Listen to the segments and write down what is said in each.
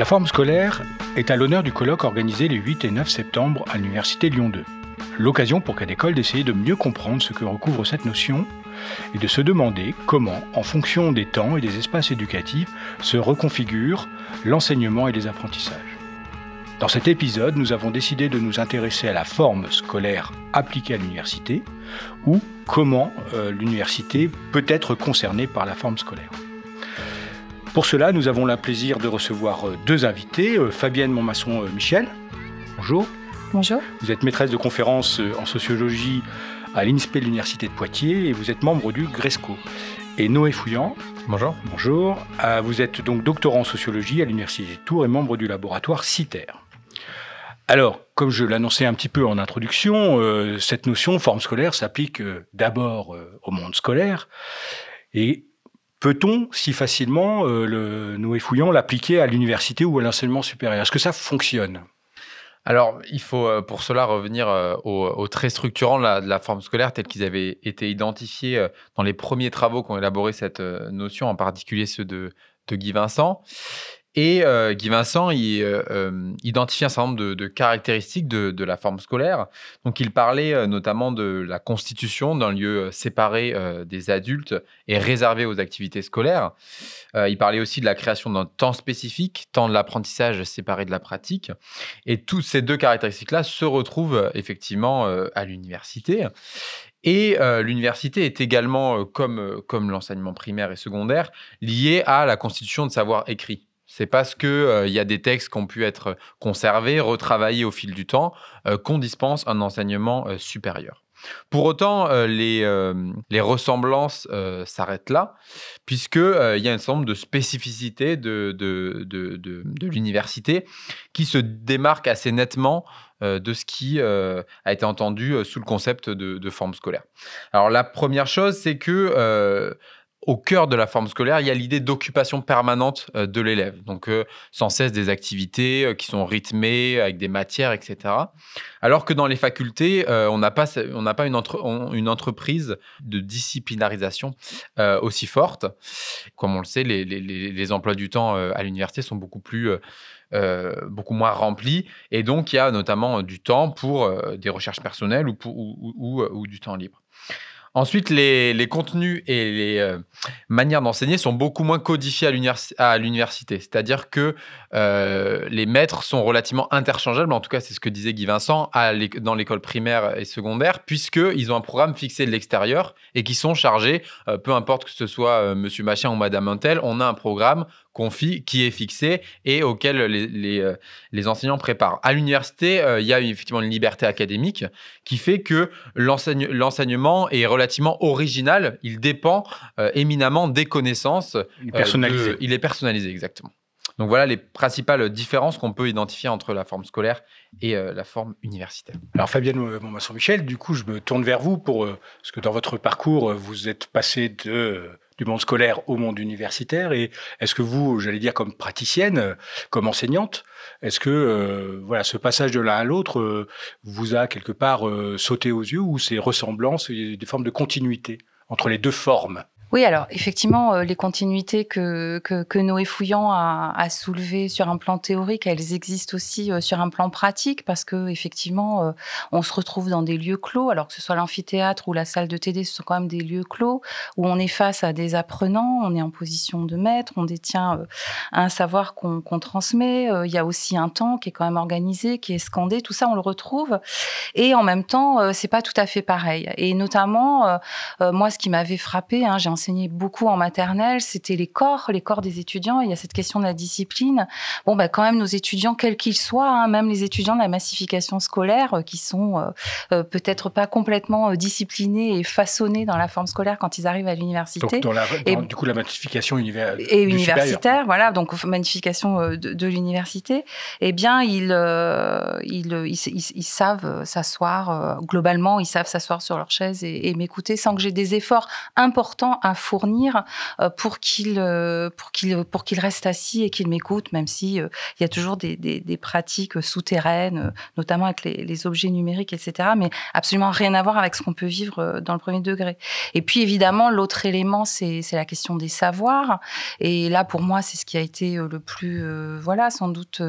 La forme scolaire est à l'honneur du colloque organisé les 8 et 9 septembre à l'Université Lyon 2. L'occasion pour Cadécole d'essayer de mieux comprendre ce que recouvre cette notion et de se demander comment, en fonction des temps et des espaces éducatifs, se reconfigure l'enseignement et les apprentissages. Dans cet épisode, nous avons décidé de nous intéresser à la forme scolaire appliquée à l'université ou comment euh, l'université peut être concernée par la forme scolaire. Pour cela, nous avons le plaisir de recevoir euh, deux invités, euh, Fabienne Montmasson-Michel. Bonjour. Bonjour. Vous êtes maîtresse de conférences en sociologie à l'INSPE de l'Université de Poitiers et vous êtes membre du GRESCO. Et Noé Fouillant. Bonjour. Bonjour. Vous êtes donc doctorant en sociologie à l'Université de Tours et membre du laboratoire CITER. Alors, comme je l'annonçais un petit peu en introduction, euh, cette notion forme scolaire s'applique euh, d'abord euh, au monde scolaire. Et peut-on si facilement, le Noé Fouillant, l'appliquer à l'université ou à l'enseignement supérieur? Est-ce que ça fonctionne? Alors, il faut pour cela revenir aux, traits structurants de la, forme scolaire tels qu'ils avaient été identifiés dans les premiers travaux qui ont élaboré cette notion, en particulier ceux de, de Guy Vincent. Et euh, Guy Vincent euh, euh, identifie un certain nombre de, caractéristiques de, la forme scolaire. Donc, il parlait notamment de la constitution d'un lieu séparé des adultes et réservé aux activités scolaires. il parlait aussi de la création d'un temps spécifique, temps de l'apprentissage séparé de la pratique. Et toutes ces deux caractéristiques-là se retrouvent effectivement à l'université. Et l'université est également, comme, comme l'enseignement primaire et secondaire, liée à la constitution de savoir écrit. C'est parce qu'il euh, y a des textes qui ont pu être conservés, retravaillés au fil du temps, euh, qu'on dispense un enseignement euh, supérieur. Pour autant, les, ressemblances s'arrêtent là, puisqu'il y a un certain nombre de spécificités de, de l'université qui se démarquent assez nettement de ce qui a été entendu sous le concept de, forme scolaire. Alors la première chose, c'est que au cœur de la forme scolaire, il y a l'idée d'occupation permanente euh, de l'élève. Donc, euh, sans cesse des activités euh, qui sont rythmées avec des matières, etc. Alors que dans les facultés, on n'a pas, une, entreprise de disciplinarisation aussi forte. Comme on le sait, les, emplois du temps à l'université sont beaucoup plus beaucoup moins remplis. Et donc, il y a notamment du temps pour des recherches personnelles ou, du temps libre. Ensuite, les, contenus et les euh, manières d'enseigner sont beaucoup moins codifiés à l'université. C'est-à-dire que euh, les maîtres sont relativement interchangeables, en tout cas c'est ce que disait Guy Vincent, dans l'école primaire et secondaire, puisqu'ils ont un programme fixé de l'extérieur et qui sont chargés, euh, peu importe que ce soit Monsieur Machin ou Madame Untel, on a un programme qui est fixé et auquel les, euh, les, enseignants préparent. À l'université, euh, il y a effectivement une liberté académique qui fait que l'enseignement est relativement original. Il dépend euh, éminemment des connaissances. Il est personnalisé. il est personnalisé, exactement. Donc voilà les principales différences qu'on peut identifier entre la forme scolaire et la forme universitaire. Alors Fabienne Montmasson-Michel, du coup, je me tourne vers vous pour parce que dans votre parcours, vous êtes passé de du monde scolaire au monde universitaire Et est-ce que vous, j'allais dire comme praticienne, comme enseignante, est-ce que euh, voilà ce passage de l'un à l'autre euh, vous a quelque part euh, sauté aux yeux ou ces ressemblances, des formes de continuité entre les deux formes? Oui, alors effectivement, euh, les continuités que, que, Noé Fouillant a, a soulevées sur un plan théorique, elles existent aussi euh, sur un plan pratique parce que effectivement, euh, on se retrouve dans des lieux clos, alors que ce soit l'amphithéâtre ou la salle de TD, ce sont quand même des lieux clos où on est face à des apprenants, on est en position de maître, on détient un savoir qu'on transmet. Il y a aussi un temps qui est quand même organisé, qui est scandé. Tout ça, on le retrouve. Et en même temps, c'est pas tout à fait pareil. Et notamment, moi, ce qui m'avait frappé, hein, j'ai enseigné beaucoup en maternelle, c'était les corps, les corps des étudiants. Il y a cette question de la discipline. Bon, bah, quand même, nos étudiants, quels qu'ils soient, hein, même les étudiants de la massification scolaire, euh, qui sont euh, euh, peut-être pas complètement disciplinés et façonnés dans la forme scolaire quand ils arrivent à l'université. Donc, et, du coup, la massification universitaire. Et universitaire, voilà, donc massification de, l'université. Eh bien, ils, ils, ils, savent s'asseoir, globalement, ils savent s'asseoir sur leur chaise et, et m'écouter sans que j'ai des efforts importants à fournir pour qu'il pour qu'il pour qu'il reste assis et qu'il m'écoute, même si il y a toujours des, des, pratiques souterraines, notamment avec les, objets numériques, etc. Mais absolument rien à voir avec ce qu'on peut vivre dans le premier degré. Et puis évidemment, l'autre élément, c'est la question des savoirs. Et là, pour moi, c'est ce qui a été le plus, voilà, sans doute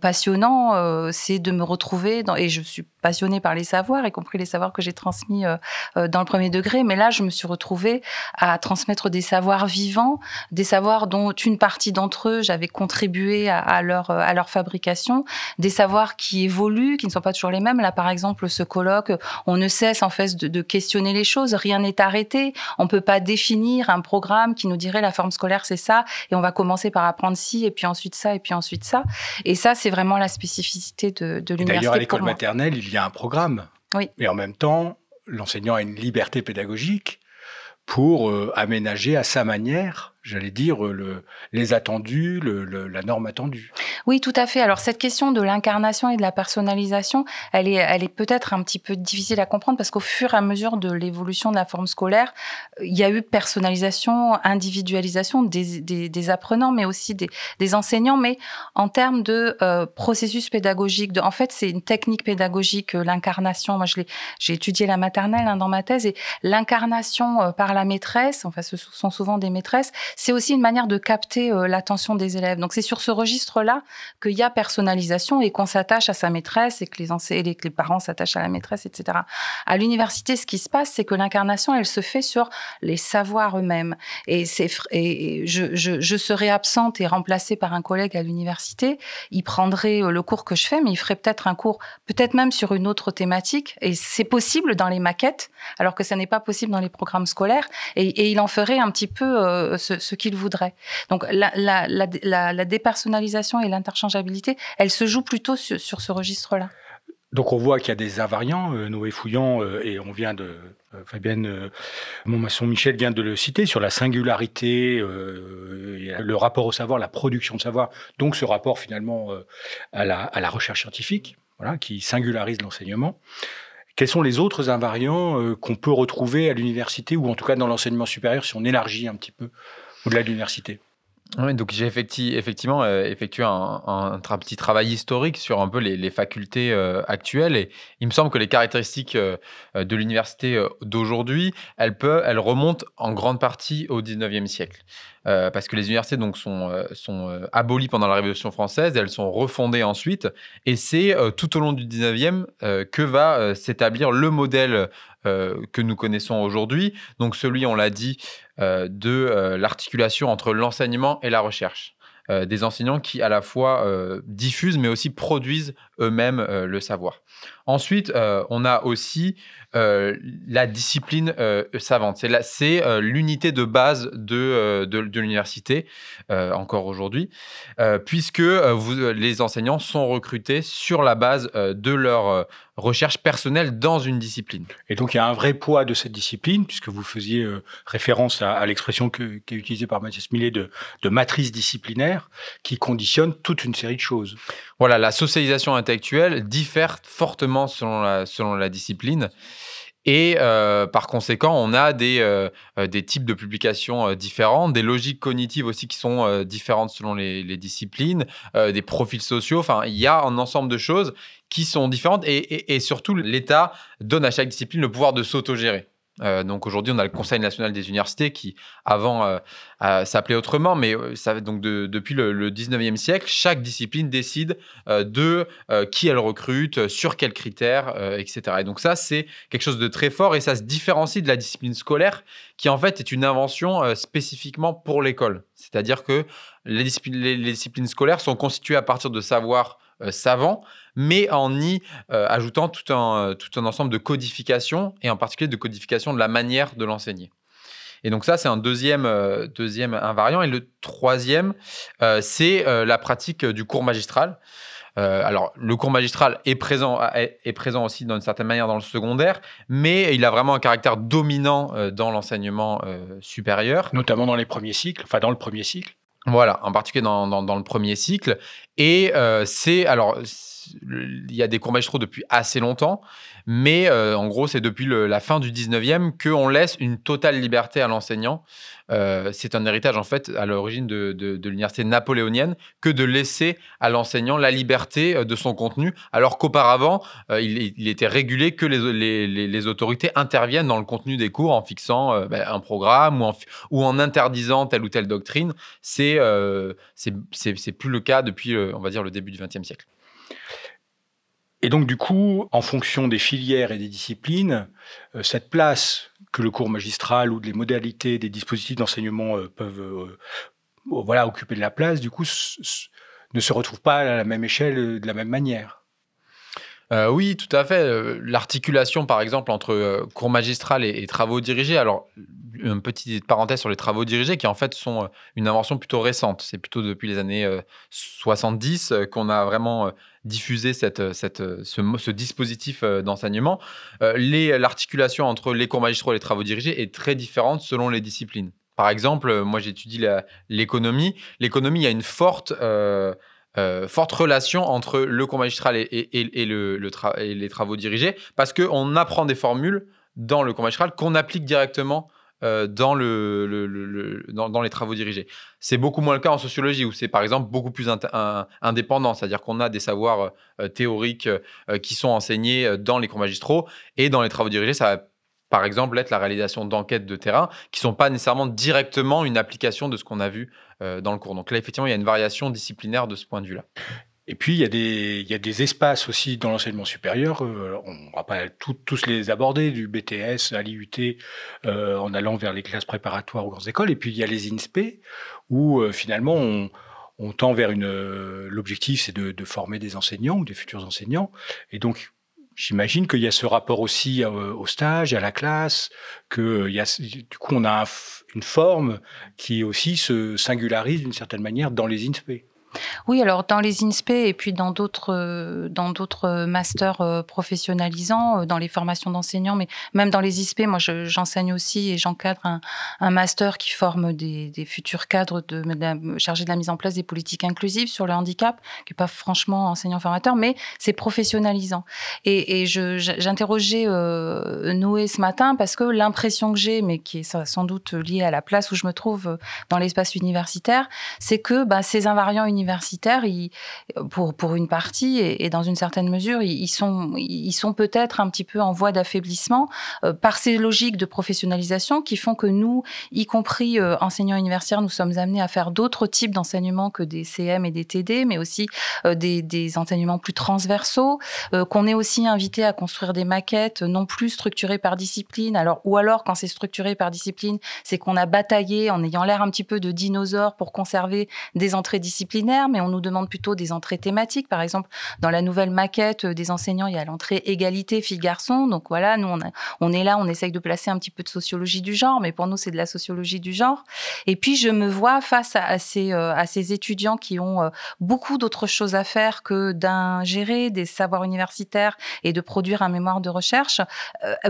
passionnant, c'est de me retrouver dans, et je suis passionnée par les savoirs, y compris les savoirs que j'ai transmis euh, euh, dans le premier degré. Mais là, je me suis retrouvée à transmettre des savoirs vivants, des savoirs dont une partie d'entre eux, j'avais contribué à, leur, à leur fabrication, des savoirs qui évoluent, qui ne sont pas toujours les mêmes. Là, par exemple, ce colloque, on ne cesse en fait de, de questionner les choses. Rien n'est arrêté. On peut pas définir un programme qui nous dirait la forme scolaire, c'est ça, et on va commencer par apprendre ci, et puis ensuite ça, et puis ensuite ça. Et ça, c'est vraiment la spécificité de, de l'université. D'ailleurs, à l'école maternelle, il y a un programme. Oui. Mais en même temps, l'enseignant a une liberté pédagogique pour euh, aménager à sa manière j'allais dire, euh, le, les attendus, la norme attendue. Oui, tout à fait. Alors cette question de l'incarnation et de la personnalisation, elle est, peut-être un petit peu difficile à comprendre parce qu'au fur et à mesure de l'évolution de la forme scolaire, il y a eu personnalisation, individualisation des, apprenants, mais aussi des, enseignants. Mais en termes de euh, processus pédagogique, en fait, c'est une technique pédagogique, euh, l'incarnation. Moi, j'ai étudié la maternelle hein, dans ma thèse et l'incarnation par la maîtresse, enfin, ce sont souvent des maîtresses, c'est aussi une manière de capter euh, l'attention des élèves. Donc c'est sur ce registre-là qu'il y a personnalisation et qu'on s'attache à sa maîtresse et que les, que les parents s'attachent à la maîtresse, etc. À l'université, ce qui se passe, c'est que l'incarnation, elle se fait sur les savoirs eux-mêmes. Et, et je, je, serais absente et remplacée par un collègue à l'université. Il prendrait euh, le cours que je fais, mais il ferait peut-être un cours, peut-être même sur une autre thématique. Et c'est possible dans les maquettes, alors que ça n'est pas possible dans les programmes scolaires. Et, et il en ferait un petit peu euh, ce, ce qu'il voudrait. Donc la, la, dépersonnalisation et l'interchangeabilité, elle se joue plutôt sur, ce registre-là. Donc on voit qu'il y a des invariants, euh, Noé Fouillant, euh, et on vient de... Euh, Fabienne euh, Montmasson-Michel vient de le citer, sur la singularité, le rapport au savoir, la production de savoir, donc ce rapport finalement à la, à, la, recherche scientifique, voilà, qui singularise l'enseignement. Quels sont les autres invariants qu'on peut retrouver à l'université, ou en tout cas dans l'enseignement supérieur, si on élargit un petit peu au-delà de l'université donc j'ai effectivement euh, effectué un, un, petit travail historique sur un peu les, facultés euh, actuelles et il me semble que les caractéristiques euh, de l'université d'aujourd'hui, elles, elles remontent en grande partie au 19e siècle. parce que les universités donc, sont, sont abolies pendant la Révolution française, elles sont refondées ensuite, et c'est tout au long du 19e que va s'établir le modèle que nous connaissons aujourd'hui, donc celui, on l'a dit, euh, de euh, l'articulation entre l'enseignement et la recherche. Euh, des enseignants qui à la fois diffusent mais aussi produisent eux-mêmes le savoir. Ensuite, on a aussi la discipline savante. C'est l'unité de base de, de, l'université, encore aujourd'hui, puisque les enseignants sont recrutés sur la base de leur recherche personnelle dans une discipline. Et donc il y a un vrai poids de cette discipline, puisque vous faisiez référence à, l'expression qui est utilisée par Mathias Millet de, de matrice disciplinaire, qui conditionne toute une série de choses. Voilà, la socialisation intellectuelle diffère fortement selon la, selon la discipline. Et euh, par conséquent, on a des, euh, euh, des types de publications différentes, des logiques cognitives aussi qui sont différentes selon les, les disciplines, des profils sociaux. Enfin, il y a un ensemble de choses qui sont différentes et, et, et surtout, l'État donne à chaque discipline le pouvoir de s'autogérer. Euh, donc aujourd'hui, on a le Conseil national des universités qui, avant, euh, s'appelait autrement, mais euh, donc depuis le, 19e siècle, chaque discipline décide de qui elle recrute, sur quels critères, etc. Et donc ça, c'est quelque chose de très fort et ça se différencie de la discipline scolaire qui, en fait, est une invention spécifiquement pour l'école. C'est-à-dire que les disciplines, les disciplines scolaires sont constituées à partir de savoirs savants mais en y euh, ajoutant tout un, euh, tout un ensemble de codifications, et en particulier de codification de la manière de l'enseigner. Et donc ça, c'est un deuxième, euh, deuxième invariant. Et le troisième, c'est la pratique du cours magistral. alors, le cours magistral est présent, est, présent aussi d'une certaine manière dans le secondaire, mais il a vraiment un caractère dominant dans l'enseignement supérieur. Notamment dans les premiers cycles, enfin dans le premier cycle. Voilà, en particulier dans, dans, le premier cycle. Et c'est, alors, il y a des magistraux depuis assez longtemps, mais euh, en gros, c'est depuis la fin du 19e qu'on laisse une totale liberté à l'enseignant. Euh, c'est un héritage, en fait, à l'origine de, l'université napoléonienne, que de laisser à l'enseignant la liberté euh, de son contenu, alors qu'auparavant, il, était régulé que les, autorités interviennent dans le contenu des cours en fixant ben, un programme ou en, ou en, interdisant telle ou telle doctrine. C'est c'est plus le cas depuis, on va dire, le début du XXe siècle. Et donc, du coup, en fonction des filières et des disciplines, euh, cette place que le cours magistral ou les modalités des dispositifs d'enseignement euh, peuvent euh, voilà, occuper de la place, du coup, ne se retrouve pas à la même échelle de la même manière. oui, tout à fait. L'articulation, par exemple, entre cours magistral et, travaux dirigés. Alors, une petite parenthèse sur les travaux dirigés qui, en fait, sont une invention plutôt récente. C'est plutôt depuis les années 70 qu'on a vraiment diffuser cette, cette, ce, dispositif euh, d'enseignement, euh, l'articulation entre les cours magistraux et les travaux dirigés est très différente selon les disciplines. Par exemple, euh, moi j'étudie l'économie. L'économie, il y a une forte, forte relation entre le cours magistral et, et, le, le et les travaux dirigés parce qu'on apprend des formules dans le cours magistral qu'on applique directement euh, dans, le, dans, les travaux dirigés. C'est beaucoup moins le cas en sociologie, où c'est par exemple beaucoup plus indépendant, c'est-à-dire qu'on a des savoirs euh, théoriques euh, qui sont enseignés dans les cours magistraux, et dans les travaux dirigés, ça va par exemple être la réalisation d'enquêtes de terrain qui ne sont pas nécessairement directement une application de ce qu'on a vu dans le cours. Donc là, effectivement, il y a une variation disciplinaire de ce point de vue-là. Et puis, il y, a des, espaces aussi dans l'enseignement supérieur, euh, on ne va pas tous les aborder, du BTS à l'IUT, euh, en allant vers les classes préparatoires aux grandes écoles. Et puis, il y a les INSPE, où euh, finalement, on, tend vers une... L'objectif, c'est de, former des enseignants ou des futurs enseignants. Et donc, J'imagine qu'il y a ce rapport aussi au stage, à la classe, que y a, du coup on a une forme qui aussi se singularise d'une certaine manière dans les INSPE. Oui, alors dans les INSPE et puis dans d'autres euh, dans d'autres masters euh, professionnalisants, euh, dans les formations d'enseignants, mais même dans les ISP, moi j'enseigne aussi et j'encadre un, master qui forme des, futurs cadres de, chargés de la mise en place des politiques inclusives sur le handicap, qui n'est pas franchement enseignant-formateur, mais c'est professionnalisant. Et, j'interrogeais Noé ce matin parce que l'impression que j'ai, mais qui est sans doute liée à la place où je me trouve dans l'espace universitaire, c'est que bah, ces invariants universitaires universitaires, pour, une partie et, dans une certaine mesure, ils, sont, peut-être un petit peu en voie d'affaiblissement euh, par ces logiques de professionnalisation qui font que nous, y compris euh, enseignants universitaires, nous sommes amenés à faire d'autres types d'enseignements que des CM et des TD, mais aussi euh, des, des, enseignements plus transversaux, qu'on est aussi invité à construire des maquettes non plus structurées par discipline, alors, ou alors quand c'est structuré par discipline, c'est qu'on a bataillé en ayant l'air un petit peu de dinosaures pour conserver des entrées disciplinaires mais on nous demande plutôt des entrées thématiques. Par exemple, dans la nouvelle maquette euh, des enseignants, il y a l'entrée égalité filles-garçons. Donc voilà, nous, on, est là, on essaye de placer un petit peu de sociologie du genre, mais pour nous, c'est de la sociologie du genre. Et puis, je me vois face à, ces, euh, ces étudiants qui ont euh, beaucoup d'autres choses à faire que d'ingérer des savoirs universitaires et de produire un mémoire de recherche,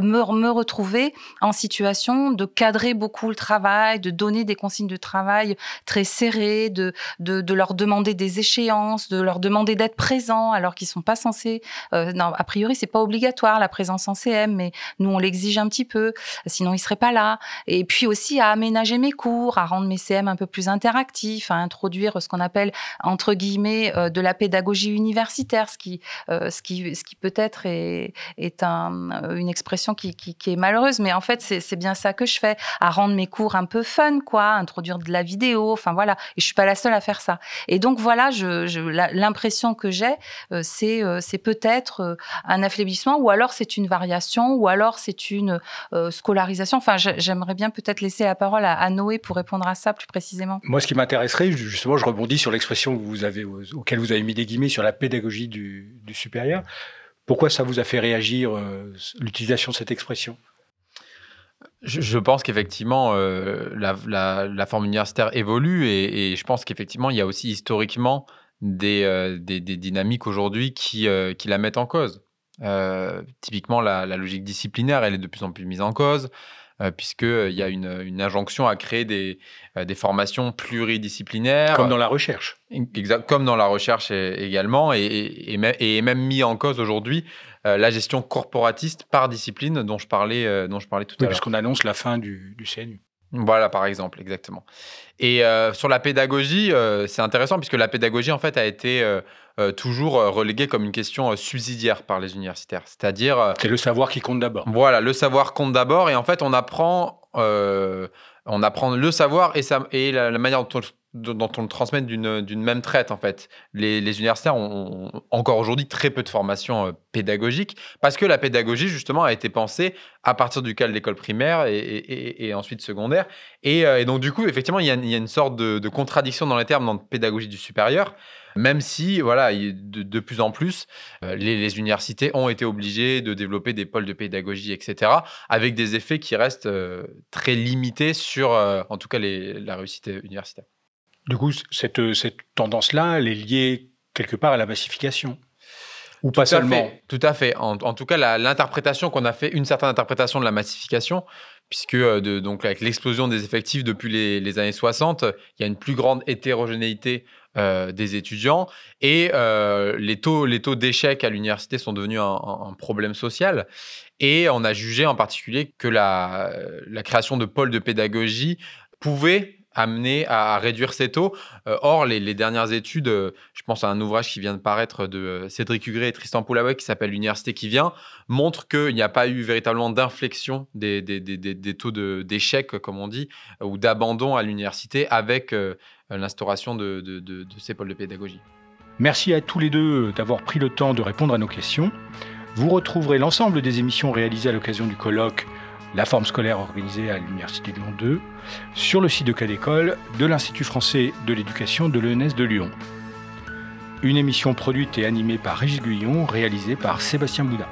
me, retrouver en situation de cadrer beaucoup le travail, de donner des consignes de travail très serrées, de, de leur demander demander des échéances, de leur demander d'être présents alors qu'ils sont pas censés. Euh, non, a priori, c'est pas obligatoire la présence en CM, mais nous on l'exige un petit peu, sinon ils seraient pas là. Et puis aussi à aménager mes cours, à rendre mes CM un peu plus interactifs, à introduire ce qu'on appelle entre guillemets euh, de la pédagogie universitaire, ce qui, euh, ce qui, ce qui peut-être est, est un, une expression qui, qui, est malheureuse, mais en fait c'est bien ça que je fais, à rendre mes cours un peu fun, quoi, introduire de la vidéo, enfin voilà. Et je suis pas la seule à faire ça. Et donc voilà, l'impression que j'ai, euh, euh, c'est peut-être euh, un affaiblissement, ou alors c'est une variation, ou alors c'est une scolarisation. Enfin, j'aimerais bien peut-être laisser la parole à, Noé pour répondre à ça plus précisément. Moi, ce qui m'intéresserait, justement, je rebondis sur l'expression auquel vous avez mis des guillemets sur la pédagogie du, supérieur. Pourquoi ça vous a fait réagir l'utilisation de cette expression? Je, pense qu'effectivement, euh, la, forme universitaire évolue et, je pense qu'effectivement, il y a aussi historiquement des, euh, dynamiques aujourd'hui qui, euh, qui, la mettent en cause. typiquement, la, logique disciplinaire, elle est de plus en plus mise en cause. puisqu'il y a une, une, injonction à créer des, des formations pluridisciplinaires. Comme dans la recherche. Exact, comme dans la recherche également, et, et, et même mis en cause aujourd'hui la gestion corporatiste par discipline dont je parlais, dont je parlais tout à l'heure. Puisqu'on annonce la fin du, du CNU. Voilà, par exemple, exactement. Et euh, sur la pédagogie, euh, c'est intéressant puisque la pédagogie, en fait, a été euh, toujours reléguée comme une question subsidiaire par les universitaires. C'est-à-dire. c'est le savoir qui compte d'abord. Voilà, le savoir compte d'abord. Et en fait, on apprend, on apprend le savoir et, et la, manière dont on, dont on le transmet d'une même traite, en fait. Les, universitaires ont, encore aujourd'hui très peu de formation euh, pédagogique parce que la pédagogie, justement, a été pensée à partir du cas de l'école primaire et, ensuite secondaire. Euh, et, donc, du coup, effectivement, il y a, une sorte de, contradiction dans les termes dans la pédagogie du supérieur. Même si, voilà, de, plus en plus, euh, les, universités ont été obligées de développer des pôles de pédagogie, etc., avec des effets qui restent très limités sur, en tout cas, la réussite universitaire. Du coup, cette, cette tendance-là, elle est liée quelque part à la massification. Ou pas seulement. tout à fait. En, tout cas, l'interprétation qu'on a fait, une certaine interprétation de la massification, puisque euh, de, donc avec l'explosion des effectifs depuis les, années 60, il y a une plus grande hétérogénéité euh, des étudiants et euh, les taux, les taux d'échec à l'université sont devenus un, un, problème social. Et on a jugé en particulier que la, la création de pôles de pédagogie pouvait amener à, réduire ces taux. Euh, or, les, dernières études, euh, je pense à un ouvrage qui vient de paraître de euh, Cédric Hugré et Tristan Poulaway qui s'appelle L'Université qui vient, montrent qu'il n'y a pas eu véritablement d'inflexion des, des, taux d'échec, comme on dit, ou d'abandon à l'université avec l'instauration de, de ces pôles de pédagogie. Merci à tous les deux d'avoir pris le temps de répondre à nos questions. Vous retrouverez l'ensemble des émissions réalisées à l'occasion du colloque la forme scolaire organisée à l'Université Lyon 2, sur le site de Cas d'école de l'Institut français de l'éducation de l'ENS de Lyon. Une émission produite et animée par Régis Guyon, réalisée par Sébastien Boudin.